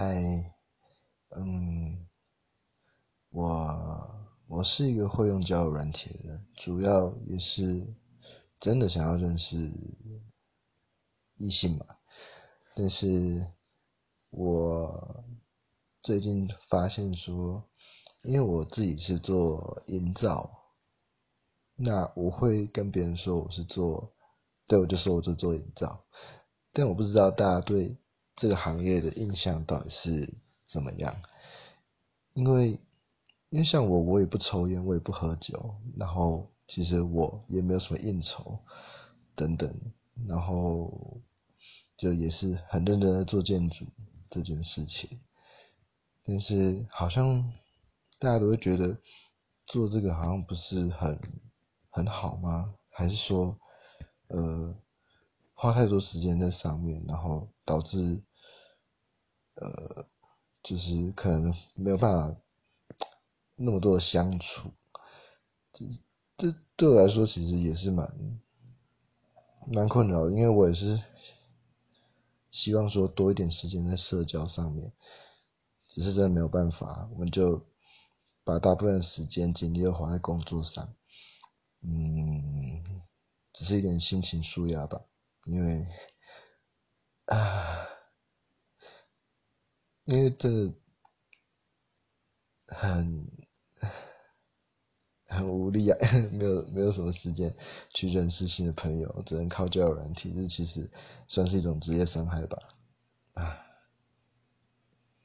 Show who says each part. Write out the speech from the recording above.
Speaker 1: 嗨，嗯，我我是一个会用交友软体的人，主要也是真的想要认识异性嘛。但是我最近发现说，因为我自己是做营造，那我会跟别人说我是做，对我就说我是做营造，但我不知道大家对。这个行业的印象到底是怎么样？因为，因为像我，我也不抽烟，我也不喝酒，然后其实我也没有什么应酬等等，然后就也是很认真的做建筑这件事情。但是好像大家都会觉得做这个好像不是很很好吗？还是说，呃，花太多时间在上面，然后导致。呃，就是可能没有办法那么多的相处，这这对我来说其实也是蛮蛮困扰，因为我也是希望说多一点时间在社交上面，只是真的没有办法，我们就把大部分时间精力都花在工作上，嗯，只是一点心情舒压吧，因为啊。因为这很很无力啊，没有没有什么时间去认识新的朋友，只能靠交友软体，这其实算是一种职业伤害吧。